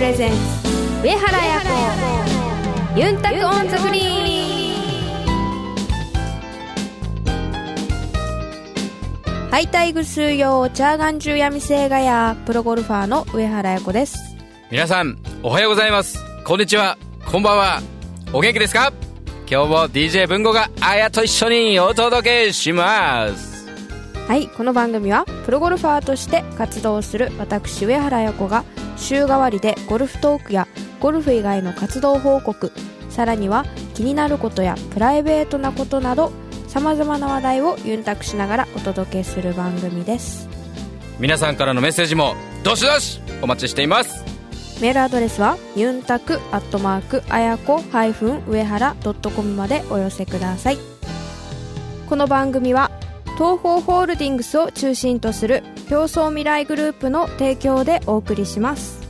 presents。上原彩子。ゆんたく on the green。ハイタイ、グスーヨー、チャーガンジューヤイビーセーガヤー、プロゴルファーの上原彩子です。皆さんおはようございます。こんにちは。こんばんは。お元気ですか？今日も DJ 文吾が彩と一緒にお届けします。はいこの番組はプロゴルファーとして活動する私上原彩子が週替わりでゴルフトークやゴルフ以外の活動報告さらには気になることやプライベートなことなどさまざまな話題をユンタクしながらお届けする番組です。皆さんからのメッセージもどしどしお待ちしています。メールアドレスはユンタクアットマークあやこ上原ドットコムまでお寄せください。この番組は東方ホールディングスを中心とする競争未来グループの提供でお送りします。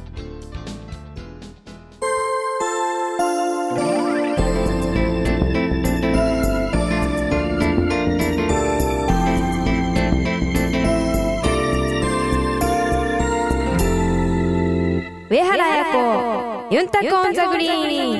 上原彩子ユンタコンザグリーン。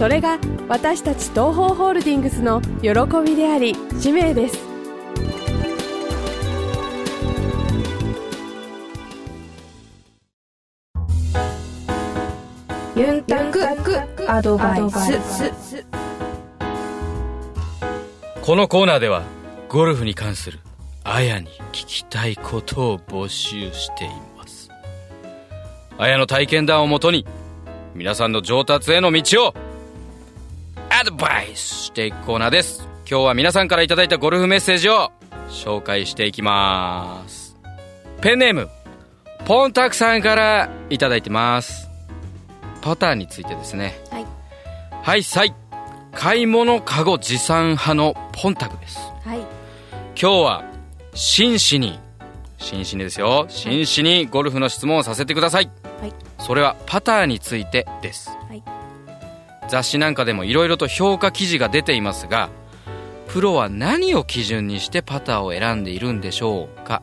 それが私たち東方ホールディングスの喜びであり使命です。ユンタクアドバイス。このコーナーではゴルフに関するあやに聞きたいことを募集しています。あやの体験談をもとに皆さんの上達への道をアドバイスしていくコーナーです。今日は皆さんから頂いたゴルフメッセージを紹介していきます。ペンネームポンタクさんから頂いてます。パターンについてですね。はい。はいさい。買い物カゴ持参派のポンタクです。はい。今日は真摯に真摯にですよ。真摯にゴルフの質問をさせてください。はい。それはパターについてです。はい雑誌なんかでもいろいろと評価記事が出ていますがプロは何を基準にしてパターを選んでいるんでしょうか？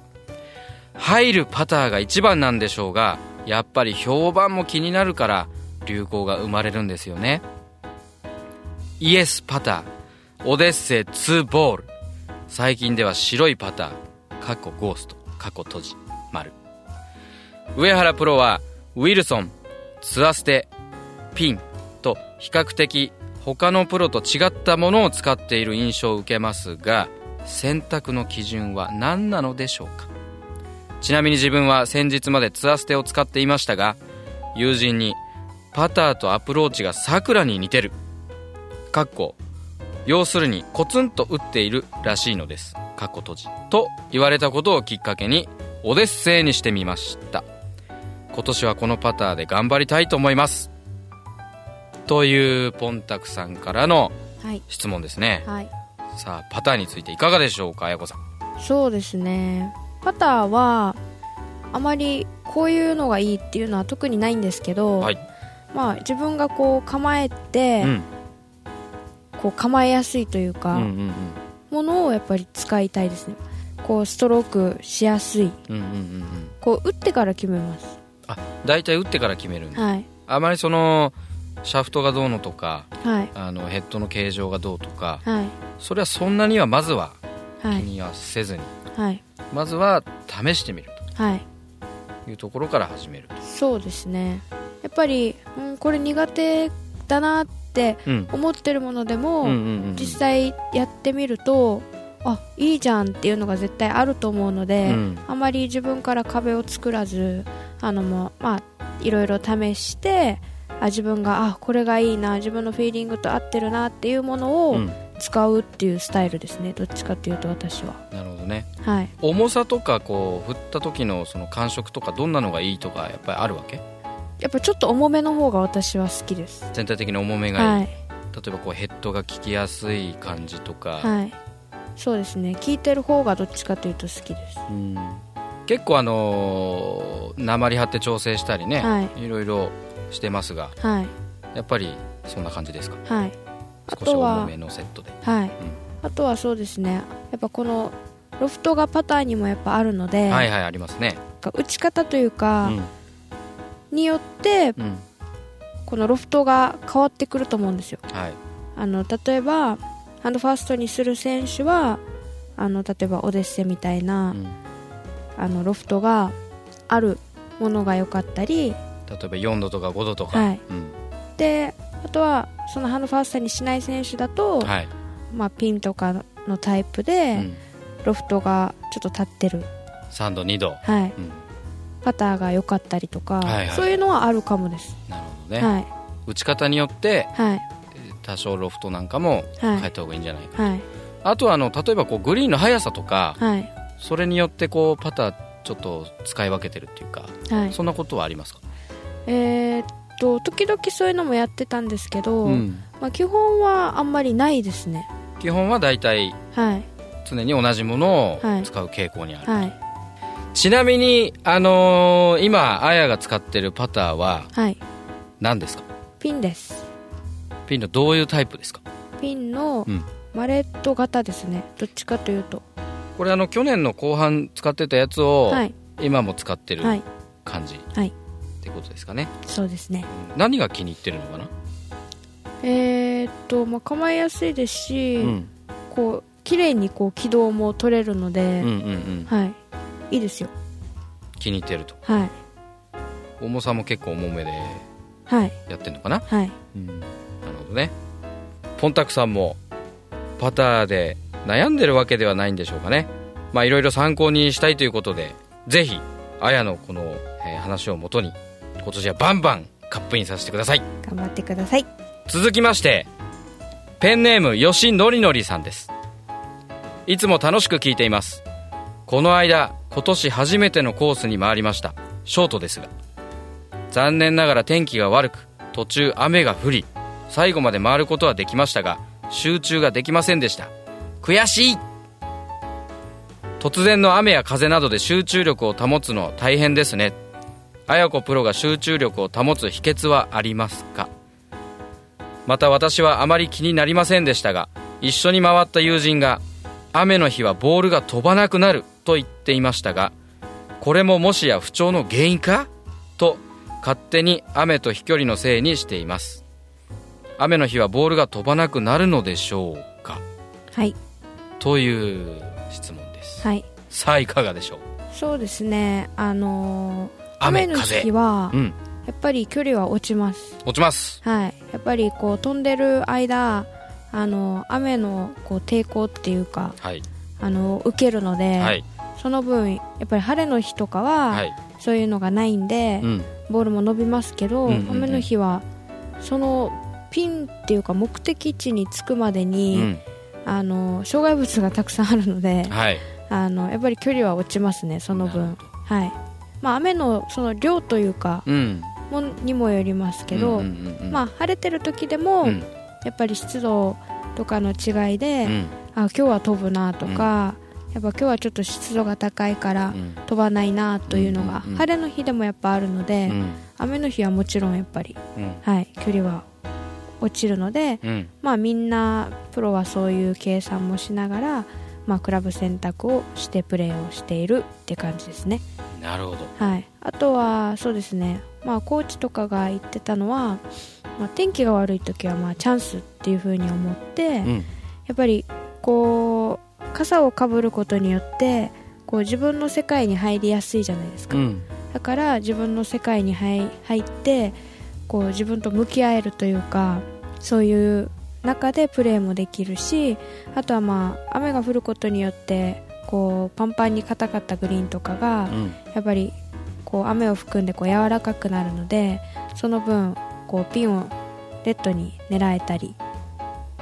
入るパターが一番なんでしょうがやっぱり評判も気になるから流行が生まれるんですよね。イエスパターオデッセイ2ボール。最近では白いパター過去ゴースト過去閉じ丸。上原プロはウィルソンツアステピン。比較的他のプロと違ったものを使っている印象を受けますが選択の基準は何なのでしょうか？ちなみに自分は先日までツアステを使っていましたが友人にパターとアプローチがさくらに似てる。かっこ要するにコツンと打っているらしいのです。かっこ閉じと言われたことをきっかけにオデッセイにしてみました。今年はこのパターで頑張りたいと思います。というポンタクさんからのはい。質問ですね。はい。さあパターについていかがでしょうかあやこさん。そうですね。パターはあまりこういうのがいいっていうのは特にないんですけど、はい。まあ自分がこう構えて、うん。こう構えやすいといううんか、ものをやっぱり使いたいですね。こうストロークしやすい。こう打ってから決めます。あ大体打ってから決めるんだ。はい。あまりそのシャフトがどうのとかはい。あのヘッドの形状がどうとかはい。それはそんなにはまずは気はい。にはせずに、はい。まずは試してみるはい。というところから始めるそうですね。やっぱり、うん、これ苦手だなってうん。思ってるものでも、実際やってみるとあいいじゃんっていうのが絶対あると思うので、うん。あまり自分から壁を作らずあのまあいろいろ試してあ自分があこれがいいな自分のフィーリングと合ってるなっていうものをうん。使うっていうスタイルですね。どっちかっていうと私は。なるほどね。はい。重さとかこう振った時のその感触とかどんなのがいいとかやっぱりあるわけ？やっぱちょっと重めの方が私は好きです。全体的に重めがいい、はい。例えばこうヘッドが効きやすい感じとか、はい。そうですね。聞いてる方がどっちかというと好きです。うん。結構あのー鉛張って調整したりね、はい。いろいろしてますがはい。やっぱりそんな感じですか？はい。あ少し重とはめのセットで。はい、あとはそうですね。やっぱこのロフトがパターにもやっぱあるので、はいはいありますね。打ち方といううか、ん。によってうん。このロフトが変わってくると思うんですよ。はい。あの例えばハンドファーストにする選手はあの例えばオデッセみたいな、うん。あのロフトがあるものが良かったり例えば4度とか5度とか、はい。うん。であとはそのハンドファーストにしない選手だと、はい。まあ、ピンとかのタイプうで、ん、ロフトがちょっと立ってる、3度2度、はい、うん、パターが良かったりとか、はいはいそういうのはあるかもです、なるほどね、はい。打ち方によってはい。多少ロフトなんかもはい。変えた方がいいんじゃないか、はい。あとはあの例えばこうグリーンの速さとかはい。それによってこうパターちょっと使い分けてるっていうかはい。そんなことはありますか、えーっと時々そういうのもやってたんですけど、うん。まあ、基本はあんまりないですね。基本は大体はい。常に同じものはい。を使う傾向にある、はい。ちなみに、あのー今あやが使ってるパターははい。何ですか？ピンです。ピンのどういうタイプですか？ピンのうん。マレット型ですね。どっちかというと。これあの去年の後半使ってたやつをはい。今も使ってるはい。感じ。っはい。てことですかね、そうですね。何が気に入ってるのかな、えーっと、まあ、構えやすいですし、うん、こう綺麗にこう軌道も取れるので、うんうんうん。はい。いいですよ。気に入ってると。はい。重さも結構重めではい。やってるのかな、はい。うん、なるほどね。ポンタクさんもパターで悩んでるわけではないんでしょうかね。まあいろいろ参考にしたいということでぜひあやのこの、えー話をもとに今年はバンバンカップインさせてください。頑張ってください。続きましてペンネームよしのりのりさんです。いつも楽しく聞いています。この間今年初めてのコースに回りました。ショートですが。残念ながら天気が悪く途中雨が降り最後まで回ることはできましたが集中ができませんでした。悔しい！突然の雨や風などで集中力を保つの大変ですね綾子プロが集中力を保つ秘訣はありますか？また私はあまり気になりませんでしたが一緒に回った友人が雨の日はボールが飛ばなくなると言っていましたがこれももしや不調の原因か？と勝手に雨と飛距離のせいにしています。雨の日はボールが飛ばなくなるのでしょうか？はい。という質問です。はい。さあいかがでしょう？そうですね。あのー雨雨の風日はうん。やっぱり距離は落ちます。落ちます。はい。やっぱりこう飛んでる間あの雨のこう抵抗っていうかはい。あの受けるので、はい。その分やっぱり晴れの日とかは、はい。そういうのがないんで、うん。ボールも伸びますけど、うんうんうん。雨の日はそのピンっていうか目的地に着くまでうに、ん。あの障害物がたくさんあるのではい。あのやっぱり距離は落ちますねその分。はいまあ雨のその量というかうん。もんにもよりますけど、まあ晴れてる時でも、うん。やっぱり湿度とかの違いで、うん。あ今日は飛ぶなとか、やっぱ今日はちょっと湿度が高いからうん。飛ばないなというのが、晴れの日でもやっぱあるので、うん。雨の日はもちろんやっぱり、うん。はい、距離は落ちるので、うん。まあみんなプロはそういう計算もしながら、まあ、クラブ選択をしてプレーをしているって感じですね。なるほど。はい、あとはそうですね、まあ、コーチとかが言ってたのは、まあ、天気が悪い時はまあチャンスっていう風に思って、うん。やっぱりこう傘をかぶることによってこう自分の世界に入りやすいじゃないですか、うん。だから自分の世界に入入ってこう自分と向き合えるというかそういう中でプレーもできるしあとはまあ雨が降ることによってこうパンパンに硬かったグリーンとかが、うん。やっぱりこう雨を含んでこう柔らかくなるのでその分こうピンをレッドに狙えたり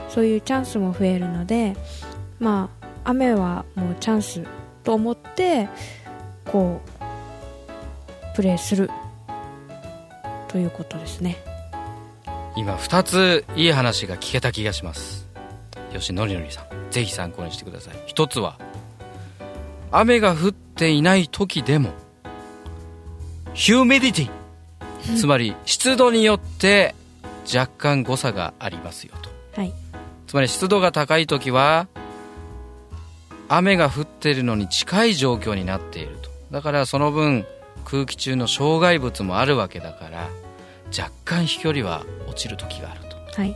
そういうチャンスも増えるのでまあ雨はもうチャンスと思ってこうプレーするということですね。今2ついい話が聞けた気がします。よしのりのりさん。ぜひ参考にしてください。一つは雨が降っていない時でもヒューミディティつまり湿度によって若干誤差がありますよと。はい。つまり湿度が高い時は雨が降っているのに近い状況になっていると。だからその分空気中の障害物もあるわけだから若干飛距離は落ちる時があると。はい。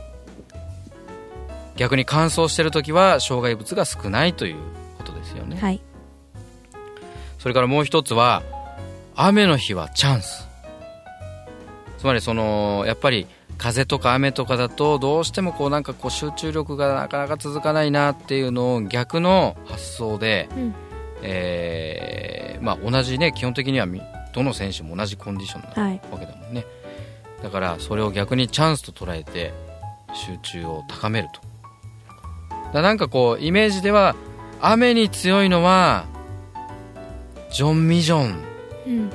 逆に乾燥してる時は障害物が少ないということですよね、はいそれからもう一つは雨の日はチャンス。つまりそのやっぱり風とか雨とかだとどうしてもこうなんかこう集中力がなかなか続かないなっていうのを逆の発想で、うん。えーまあ、同じね基本的にはみどの選手も同じコンディションなはい。わけだもんね。だからそれを逆にチャンスと捉えて集中を高めると。だなんかこうイメージでは雨に強いのはジョン・ミジョン。うん。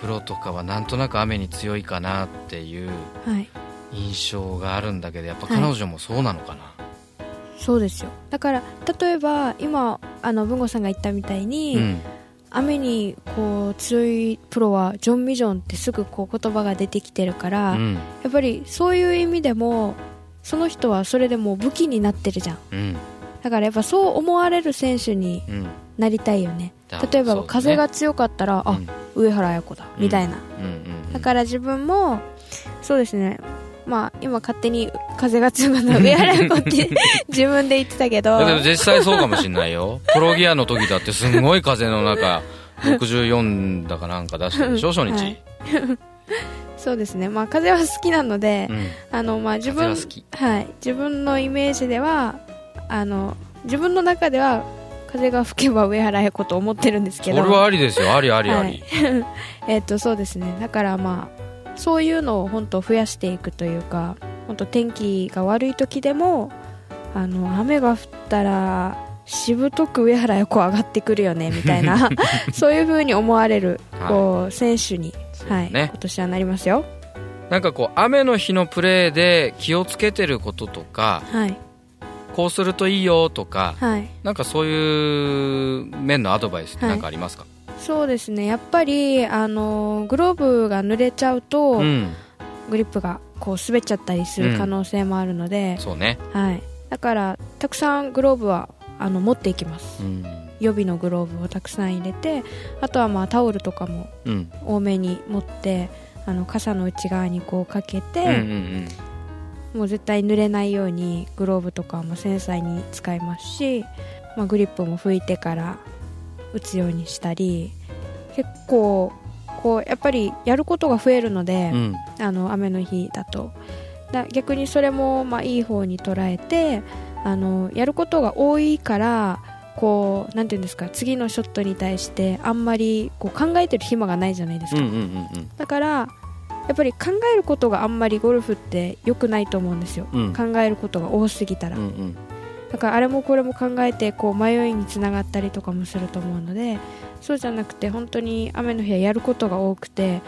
プロとかはなんとなく雨に強いかなっていうはい。印象があるんだけどやっぱはい。彼女もそうなのかな、そうですよ。だから例えば今あの文吾さんが言ったみたいに、うん。雨にこう強いプロはジョン・ミジョンってすぐこう言葉が出てきてるから、うん。やっぱりそういう意味でもその人はそれでもう武器になってるじゃん。うん。だからやっぱそう思われる選手にうん。なりたいよね。だ例えば風が強かったら、あうん。上原綾子だみたいな、うんうんだから自分もそうですね。まあ今勝手に風が強かったら 上原綾子って自分で言ってたけど。でも実際そうかもしれないよ。プロギアの時だってすんごい風の中64だかなんか出したでしょ初日、はい。そうですね。まあ風は好きなので、うん。あのまあ自分風ははい。自分のイメージではあの自分の中では風が吹けば上原綾子と思ってるんですけど。それはありですよ。ありありあり、えっとそうですね。だからまあそういうのを本当増やしていくというか本当天気が悪い時でもあの雨が降ったらしぶとく上原綾子上がってくるよねみたいな そういう風に思われるこう選手に、はいね今年はなりますよ。なんかこう雨の日のプレーで気をつけてることとかはいこうするといいよとかはい。なんかそういう面のアドバイスって何かありますか、そうですね。やっぱりあのグローブが濡れちゃうと、うん。グリップがこう滑っちゃったりする可能性もあるので、そうね。はい、だからたくさんグローブはあの持っていきます。うん。予備のグローブをたくさん入れてあとはまあタオルとかもうん。多めに持ってあの傘の内側にこうかけて、うんうんもう絶対濡れないようにグローブとかも繊細に使いますし、まあ、グリップも拭いてから打つようにしたり結構こうやっぱりやることが増えるので、うん。うんあの雨の日だと。だ逆にそれもまあいい方に捉えてあのやることが多いからこうなんていうんですか次のショットに対してあんまりこう考えてる暇がないじゃないですか、だからやっぱり考えることがあんまりゴルフって良くないと思うんですよ、うん。考えることが多すぎたら、うんうん。だからあれもこれも考えてこう迷いにつながったりとかもすると思うのでそうじゃなくて本当に雨の日はやることが多くて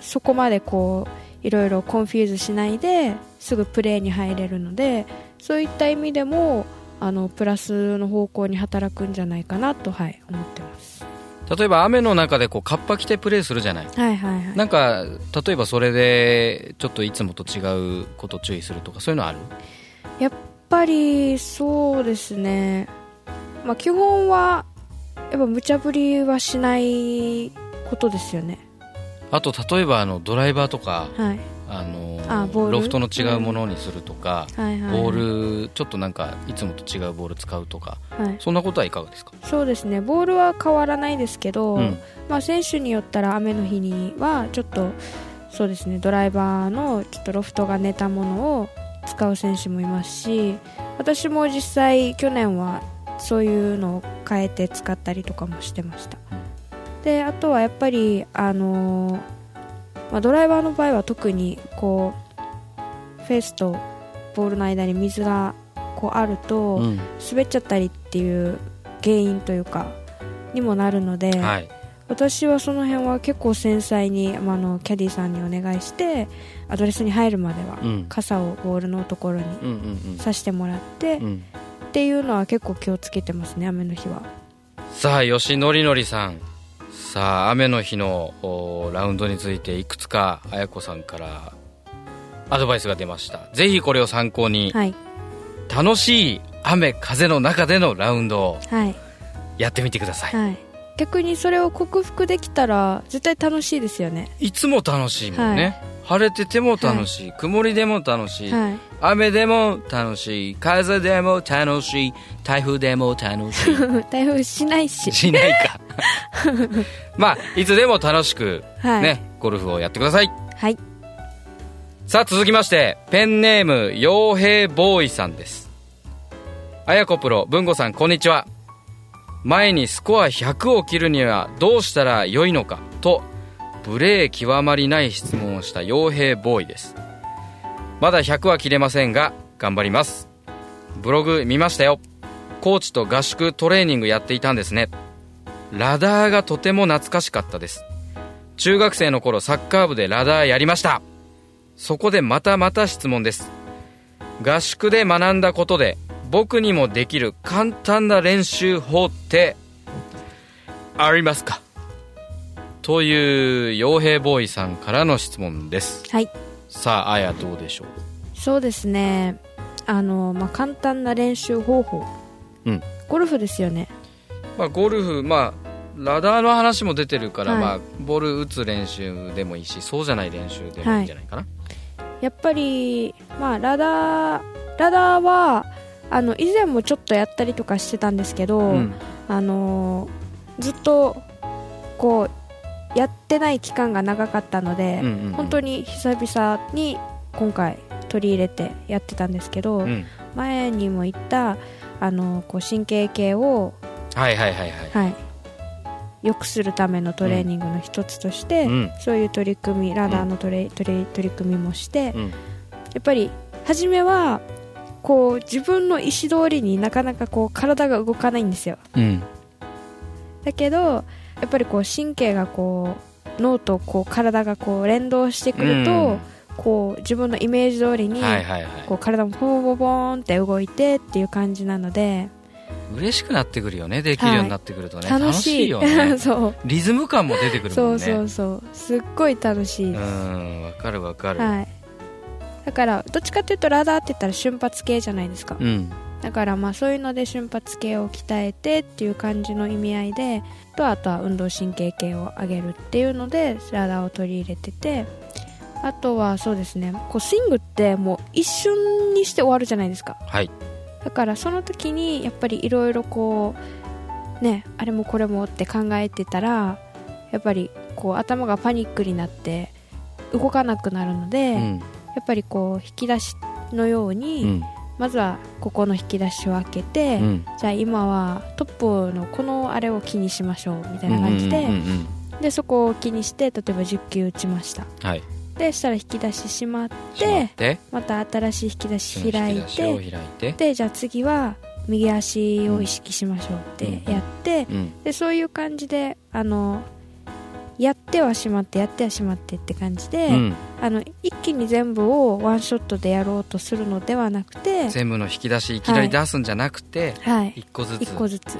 そこまでこういろいろ confuse しないですぐプレーに入れるのでそういった意味でもあのプラスの方向に働くんじゃないかなと、はい、思ってます例えば雨の中でこうカッパ着てプレーするじゃない。はいはいはい。なんか例えばそれでちょっといつもと違うこと注意するとかそういうのある？やっぱりそうですね、まあ、基本はやっぱ無茶ぶりはしないことですよね。あと例えばあのドライバーとかはいあのール？ロフトの違うものにするとか、はいはい。はいボールちょっとなんかいつもと違うボール使うとかはい、そんなことはいかがですか？そうですね。ボールは変わらないですけど、うん。まあ、選手によったら雨の日にはちょっとそうですね。ドライバーのちょっとロフトが寝たものを使う選手もいますし私も実際去年はそういうのを変えて使ったりとかもしてました、であとはやっぱりあのーまあ、ドライバーの場合は特にこうフェースとボールの間に水がこうあると、うん。滑っちゃったりっていう原因というかにもなるので、はい。私はその辺は結構繊細に、まあ、あのキャディさんにお願いしてアドレスに入るまでは、うん。傘をボールのところにうんうん刺してもらって、うん。うんっていうのは結構気をつけてますね雨の日は。さあ吉典則さんさあ雨の日のおラウンドについていくつか綾子さんからアドバイスが出ました。ぜひこれを参考にはい。楽しい雨風の中でのラウンドをはい。やってみてください、はい。逆にそれを克服できたら絶対楽しいですよね。い、つも楽しいもんね、晴れてても楽しい、曇りでも楽しい、はい。雨でも楽しい風でも楽しい台風でも楽しい。台風しないし。しないか まあいつでも楽しくはい、ね、ゴルフをやってください。はい。さあ続きましてペンネーム傭兵ボーイさんです。あやこプロ文吾さんこんにちは。前にスコア100を切るにはどうしたらよいのかと無礼極まりない質問をした傭兵ボーイです。まだ100は切れませんが頑張ります。ブログ見ましたよ。コーチと合宿トレーニングやっていたんですねラダーがとても懐かしかったです。中学生の頃サッカー部でラダーやりました。そこでまたまた質問です。合宿で学んだことで僕にもできる簡単な練習法ってありますか？という傭兵ボーイさんからの質問です。はい。さああやどうでしょう？そうですね。あの、まあ、簡単な練習方法、うん。ゴルフですよねまあゴルフまあラダーの話も出てるから、はい。まあボール打つ練習でもいいしそうじゃない練習でもいいんじゃないかな、やっぱり、まあ、ラダーラダーはあの以前もちょっとやったりとかしてたんですけど、うん。あのずっとこうやってない期間が長かったので、うんうんうん。本当に久々に今回取り入れてやってたんですけど、うん。前にも言ったあのこう神経系を、はいはいはいはい、はい、良くするためのトレーニングの一つとして、うん。そういう取り組みラダーのトレ、トレ取り組みもして、うん。やっぱり初めはこう自分の意思通りになかなかこう体が動かないんですよ。うん。だけどやっぱりこう神経がこう脳とこう体がこう連動してくると、うん。こう自分のイメージ通りに、こう体もポンポンポンって動いてっていう感じなので嬉しくなってくるよねできるようになってくるとね、楽しいよね。そう。リズム感も出てくるそうもんね。そうそうすっごい楽しい、うんわかるわかる、はい。だからどっちかっていうとラダーって言ったら瞬発系じゃないですか。うん。だからまあそういうので瞬発系を鍛えてっていう感じの意味合いでとあとは運動神経系を上げるっていうのでラダーを取り入れててあとはそうですね。こうスイングってもう一瞬にして終わるじゃないですか。はいだからその時にやっぱりいろいろこうねあれもこれもって考えてたらやっぱりこう頭がパニックになって動かなくなるので、やうん。っぱりこう引き出しのように、うん。まずはここの引き出しを開けて、うん。じゃあ今はトップのこのあれを気にしましょうみたいな感じで、でそこを気にして例えば10球打ちました。はいでしたら引き出ししまってて。また新しい引き出し開いてでじゃあ次は右足を意識しましょうってやって、うん。でそういう感じであのやってはしまってやってはしまってって感じで、うん。あの一気に全部をワンショットでやろうとするのではなくて全部の引き出しいきなり出すんじゃなくて、はい。一個ずつ。1個ずつ。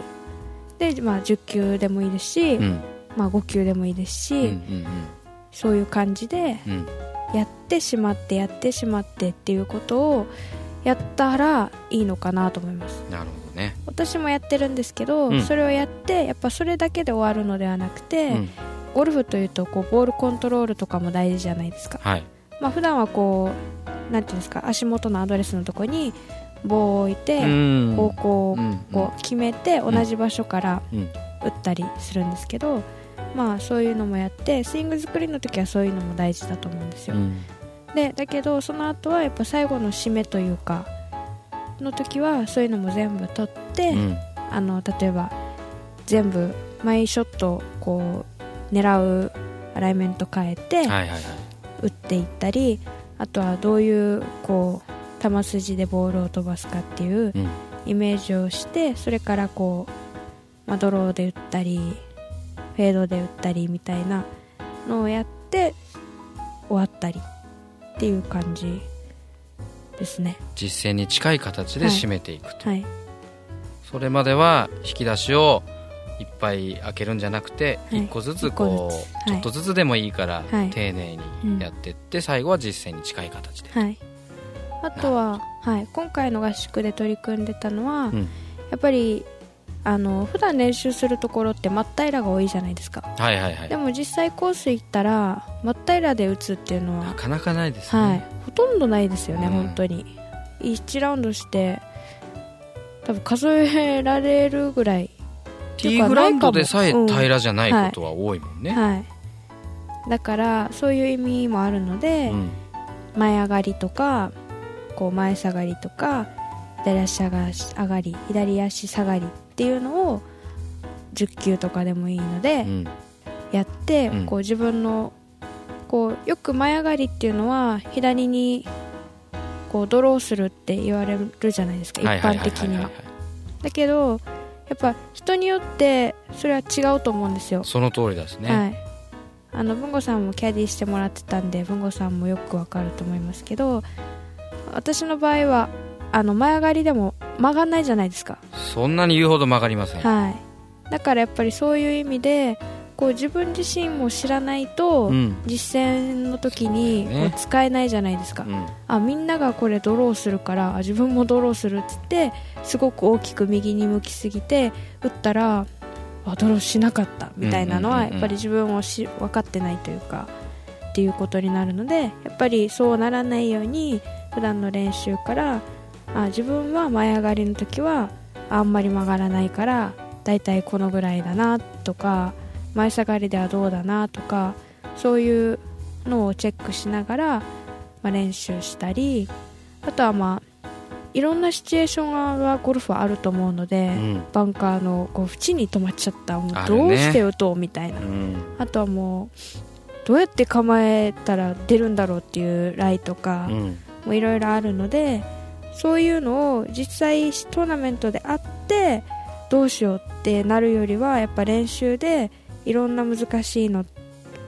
で、まあ、10球でもいいですし、うん。まあ、5球でもいいですし、うんうんそういう感じでうんうんやってしまってやってしまってっていうことをやったらいいのかなと思います。なるほどね。私もやってるんですけど、うん。それをやってやっぱそれだけで終わるのではなくて、うん。ゴルフというとこうボールコントロールとかも大事じゃないですか、はい。まあ普段はこうなんていうんですか足元のアドレスのとこに棒を置いて、うん。方向を決めて同じ場所からうん。打ったりするんですけど、まあそういうのもやってスイング作りの時はそういうのも大事だと思うんですよ、うん。でだけどその後はやっぱ最後の締めというかの時はそういうのも全部取って、うん。あの例えば全部毎ショットこう狙うアライメント変えて打っていったりあとはどういうこう球筋でボールを飛ばすかっていううん。イメージをしてそれからこう、まあ、ドローで打ったりフェードで打ったりみたいなのをやって終わったりっていう感じですね。実践に近い形で締めていくと、はい。それまでは引き出しをいっぱい開けるんじゃなくてはい。一個ずつこうちょっとずつでもいいからはい。丁寧にやってって最後は実践に近い形で、はい。あとは、はい、今回の合宿で取り組んでたのは、うん。やっぱりあの普段練習するところって真っ平らが多いじゃないですか。はいはいはい。でも実際コース行ったら真っ平らで打つっていうのはなかなかないですね、はい、ほとんどないですよね、うん。本当に。1ラウンドして多分数えられるぐらい。ティーグラウンドでさえうん。平らじゃないことは多いもんね、はい。だからそういう意味もあるので、うん。前上がりとかこう前下がりとか左足上がり左足下がりっていうのを10球とかでもいいのでうん。やって、うん。こう自分のこうよく前上がりっていうのは左にこうドローするって言われるじゃないですか一般的には。だけどやっぱ人によってそれは違うと思うんですよ。その通りですね、はい、あの文吾さんもキャディーしてもらってたんで文吾さんもよくわかると思いますけど私の場合はあの前上がりでも曲がんないじゃないですか、そんなに言うほど曲がりません、はい、だからやっぱりそういう意味でこう自分自身も知らないと、うん。実践の時に使えないじゃないですか、うん。あみんながこれドローするからあ自分もドローするっつってすごく大きく右に向きすぎて打ったらあドローしなかったみたいなのはやっぱり自分をし分かってないというかっていうことになるのでやっぱりそうならないように普段の練習からあ自分は前上がりの時はあんまり曲がらないからだいたいこのぐらいだなとか前下がりではどうだなとかそういうのをチェックしながら、まあ、練習したりあとはまあいろんなシチュエーションがゴルフはあると思うので、うん。バンカーのこう縁に止まっちゃったもうどうして打とうみたいな、うん。あとはもうどうやって構えたら出るんだろうっていうライとかうん。もいろいろあるのでそういうのを実際トーナメントであってどうしようってなるよりはやっぱ練習でいろんな難しいの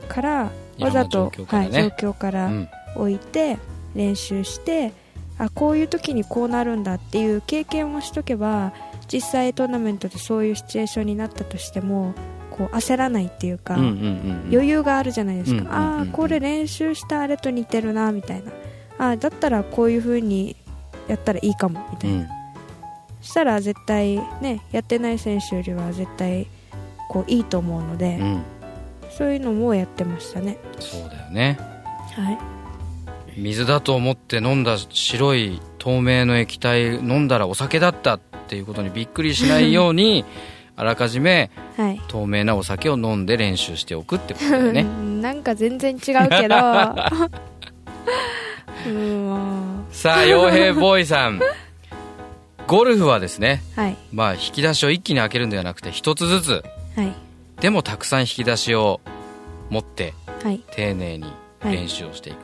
からわざと状況からね。はい、状況からうん。置いて練習してあこういう時にこうなるんだっていう経験をしとけば実際トーナメントでそういうシチュエーションになったとしてもこう焦らないっていうか、うんうんうん余裕があるじゃないですか、うんうんうんうん。ああこれ練習したあれと似てるなみたいな。あーだったらこういう風にやったらいいかもみたいな、うん。したら絶対ねやってない選手よりは絶対こういいと思うので、うん。そういうのもやってましたね。そうだよね。はい。水だと思って飲んだ白い透明の液体飲んだらお酒だったっていうことにびっくりしないようにあらかじめはい。透明なお酒を飲んで練習しておくってことだよね。なんか全然違うけど。うさあ傭兵ボーイさん。ゴルフはですねうはい。まあ引き出しを一気に開けるんではなくて一つずつはい。でもたくさん引き出しを持ってはい。丁寧に練習をしていく、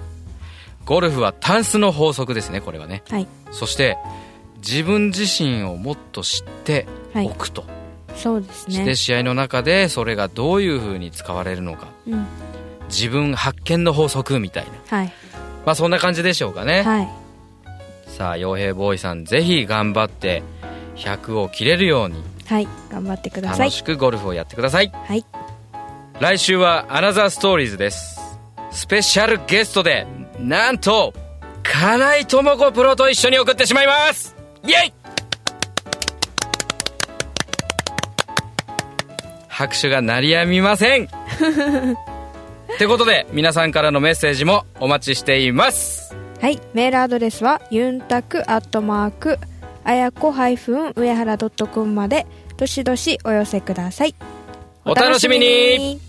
ゴルフはタンスの法則ですねこれはね。はい。そして自分自身をもっと知ってはい。おくと、そうですしてね試合の中でそれがどういうふうに使われるのか。うん。自分発見の法則みたいな。はい。まあそんな感じでしょうかね、はいさあ傭兵ボーイさんぜひ頑張って100を切れるようにはい頑張ってください。楽しくゴルフをやってください。はい。来週はアナザーストーリーズです。スペシャルゲストでなんと金井智子プロと一緒に送ってしまいます。イエイ!拍手が鳴りやみません。ってことで皆さんからのメッセージもお待ちしていますはい、メールアドレスはユンタクアットマークあやこ上原ドットコムまでどしどしお寄せください。お楽しみに。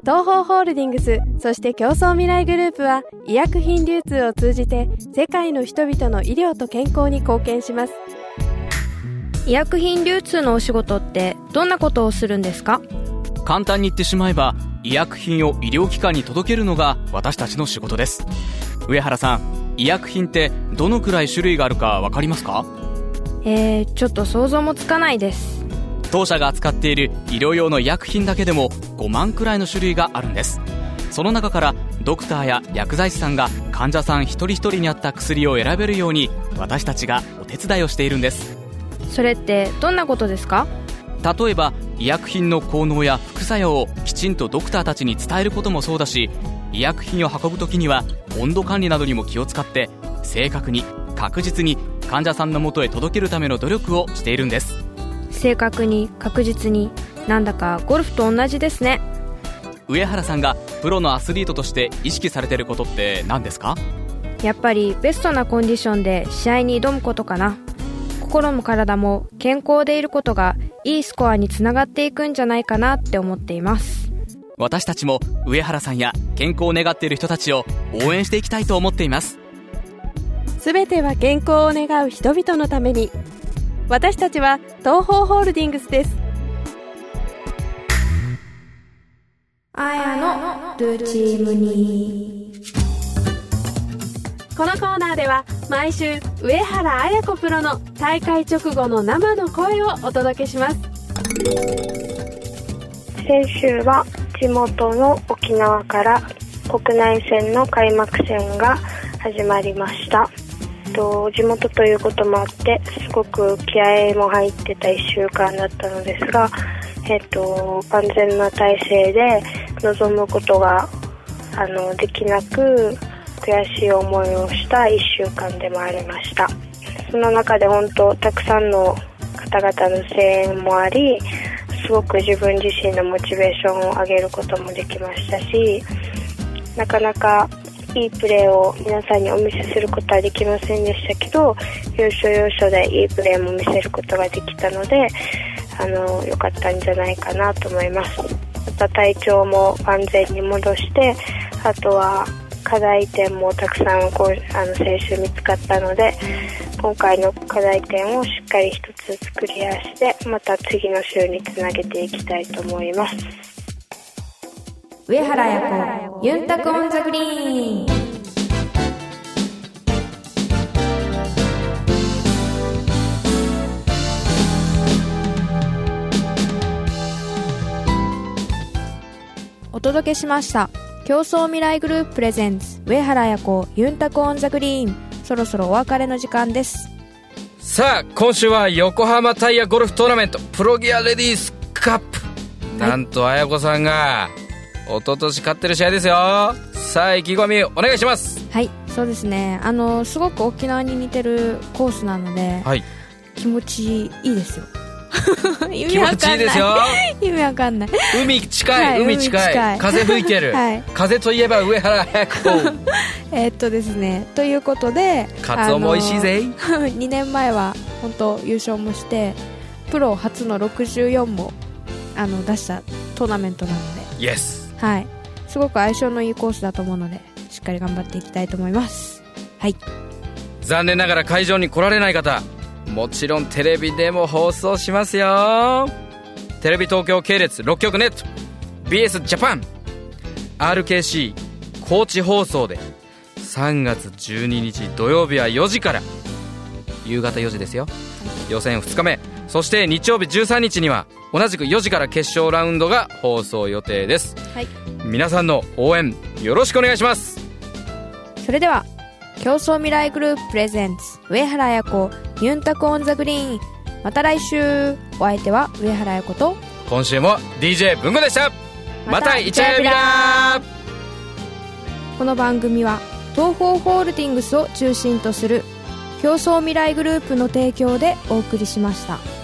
東方ホールディングスそして競争未来グループは医薬品流通を通じて世界の人々の医療と健康に貢献します。医薬品流通のお仕事ってどんなことをするんですか？簡単に言ってしまえば医薬品を医療機関に届けるのが私たちの仕事です。上原さん医薬品ってどのくらい種類があるか分かりますか？えー、ちょっと想像もつかないです。当社が扱っている医療用の医薬品だけでも5万くらいの種類があるんです。その中からドクターや薬剤師さんが患者さん一人一人に合った薬を選べるように私たちがお手伝いをしているんです。それってどんなことですか？例えば医薬品の効能や副作用をきちんとドクターたちに伝えることもそうだし医薬品を運ぶ時には温度管理などにも気を使って正確に確実に患者さんのもとへ届けるための努力をしているんです。正確に確実になんだかゴルフと同じですね。上原さんがプロのアスリートとして意識されてることって何ですか？やっぱりベストなコンディションで試合に挑むことかな。心も体も健康でいることがいいスコアにつながっていくんじゃないかなって思っています。私たちも上原さんや健康を願っている人たちを応援していきたいと思っています。すべては健康を願う人々のために。私たちは東方ホールディングスです。あやのルチームにこのコーナーでは毎週上原綾子プロの大会直後の生の声をお届けします。先週は地元の沖縄から国内戦の開幕戦が始まりました。と地元ということもあってすごく気合も入ってた1週間だったのですが、えっと、万全な体制で臨むことがあのできなく悔しい思いをした1週間でもありました。その中で本当たくさんの方々の声援もありすごく自分自身のモチベーションを上げることもできましたしなかなかいいプレーを皆さんにお見せすることはできませんでしたけど要所要所でいいプレーも見せることができたのであの良かったんじゃないかなと思います。また体調も万全に戻してあとは課題点もたくさんこうあの先週見つかったので今回の課題点をしっかり一つずつクリアしてまた次の週につなげていきたいと思います。上原彩子ユンタクオンザグリーン。お届けしました。共創未来グループプレゼンツ上原彩子ユンタクオンザグリーン。そろそろお別れの時間です。さあ今週は横浜タイヤゴルフトーナメントプロギアレディースカップ、なんと綾子さんが一昨年勝ってる試合ですよ。さあ意気込みお願いします。はいそうですね。あのすごく沖縄に似てるコースなので、はい。気持ちいいですよ 意気持ちいいですよ。意味わかんない。海近い、はい海近い。風吹いてる、はい。風といえば上原綾子。えーっとですねということでカツオも美味しいぜ。あの2年前は本当優勝もしてプロ初の64もあの出したトーナメントなので。イエスはい。すごく相性のいいコースだと思うのでしっかり頑張っていきたいと思います。はい。残念ながら会場に来られない方もちろんテレビでも放送しますよ。テレビ東京系列6局ネット BS ジャパン RKC 高知放送で3月12日土曜日は4時から夕方4時ですよ。予選2日目。そして日曜日13日には同じく4時から決勝ラウンドが放送予定です、はい。皆さんの応援よろしくお願いします。それでは競争未来グループプレゼンツ上原彩子ユンタクオンザグリーン。また来週。お相手は上原彩子と。今週も DJ 文吾でした。またイチャヤビラこの番組は東方ホールディングスを中心とする競争未来グループの提供でお送りしました。